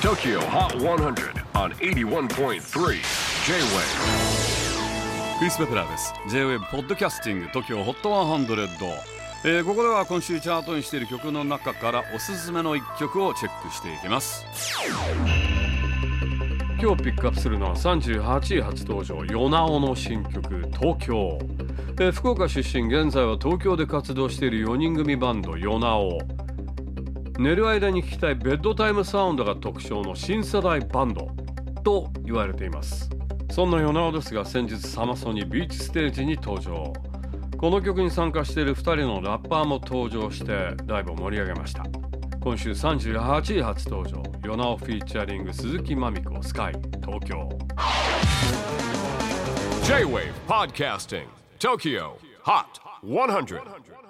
TOKYO HOT 100 on 81.3 J-WAVE. クリス・ベプラーです。J-WAVE ポッドキャスティング TOKYO HOT 100、えー、ここでは今週チャートにしている曲の中からおすすめの一曲をチェックしていきます。今日ピックアップするのは38位初登場ヨナオの新曲「東京」えー福岡出身現在は東京で活動している4人組バンドヨナオ寝る間に聴きたいベッドタイムサウンドが特徴の新世代バンドと言われています。そんなヨナオですが先日サマソニビーチステージに登場。この曲に参加している2人のラッパーも登場してライブを盛り上げました。今週38位初登場ヨナオフィーチャリング鈴木まみこスカイ東京。J-WAVE PODCASTING TOKYO HOT 100